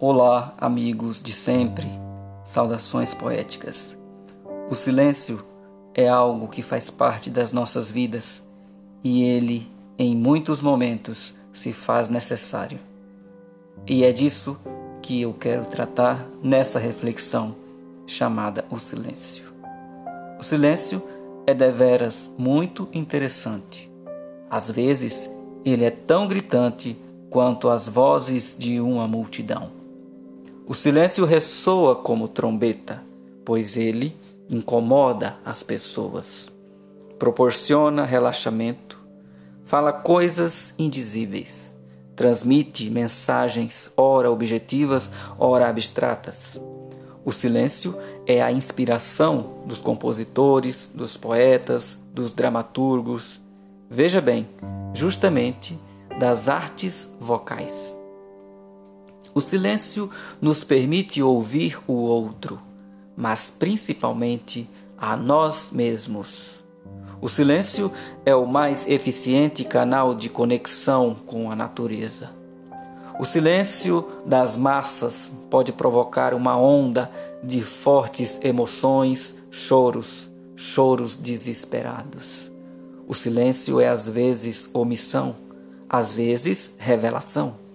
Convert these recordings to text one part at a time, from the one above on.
Olá, amigos de sempre. Saudações poéticas. O silêncio é algo que faz parte das nossas vidas e ele, em muitos momentos, se faz necessário. E é disso que eu quero tratar nessa reflexão chamada O Silêncio. O silêncio é deveras muito interessante. Às vezes, ele é tão gritante quanto as vozes de uma multidão. O silêncio ressoa como trombeta, pois ele incomoda as pessoas, proporciona relaxamento, fala coisas indizíveis, transmite mensagens ora objetivas, ora abstratas. O silêncio é a inspiração dos compositores, dos poetas, dos dramaturgos, veja bem, justamente das artes vocais. O silêncio nos permite ouvir o outro, mas principalmente a nós mesmos. O silêncio é o mais eficiente canal de conexão com a natureza. O silêncio das massas pode provocar uma onda de fortes emoções, choros, choros desesperados. O silêncio é às vezes omissão, às vezes revelação.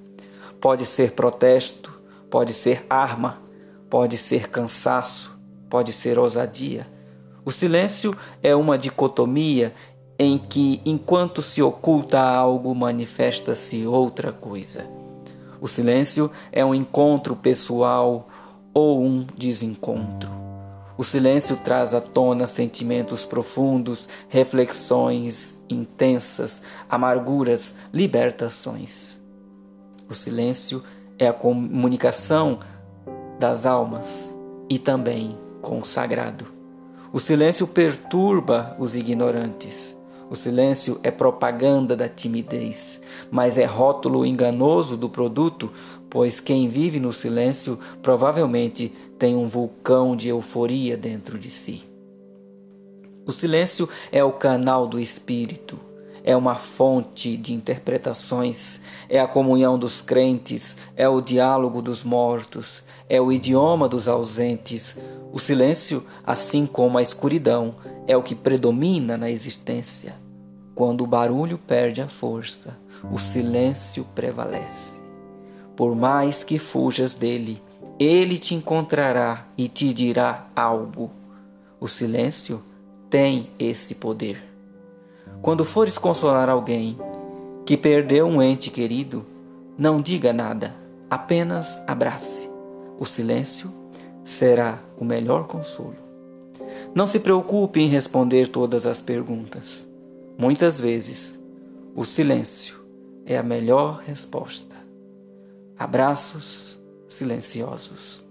Pode ser protesto, pode ser arma, pode ser cansaço, pode ser ousadia. O silêncio é uma dicotomia em que, enquanto se oculta algo, manifesta-se outra coisa. O silêncio é um encontro pessoal ou um desencontro. O silêncio traz à tona sentimentos profundos, reflexões intensas, amarguras, libertações. O silêncio é a comunicação das almas e também com o sagrado. O silêncio perturba os ignorantes. O silêncio é propaganda da timidez, mas é rótulo enganoso do produto, pois quem vive no silêncio provavelmente tem um vulcão de euforia dentro de si. O silêncio é o canal do espírito é uma fonte de interpretações, é a comunhão dos crentes, é o diálogo dos mortos, é o idioma dos ausentes. O silêncio, assim como a escuridão, é o que predomina na existência. Quando o barulho perde a força, o silêncio prevalece. Por mais que fujas dele, ele te encontrará e te dirá algo. O silêncio tem esse poder. Quando fores consolar alguém que perdeu um ente querido, não diga nada, apenas abrace. O silêncio será o melhor consolo. Não se preocupe em responder todas as perguntas. Muitas vezes, o silêncio é a melhor resposta. Abraços silenciosos.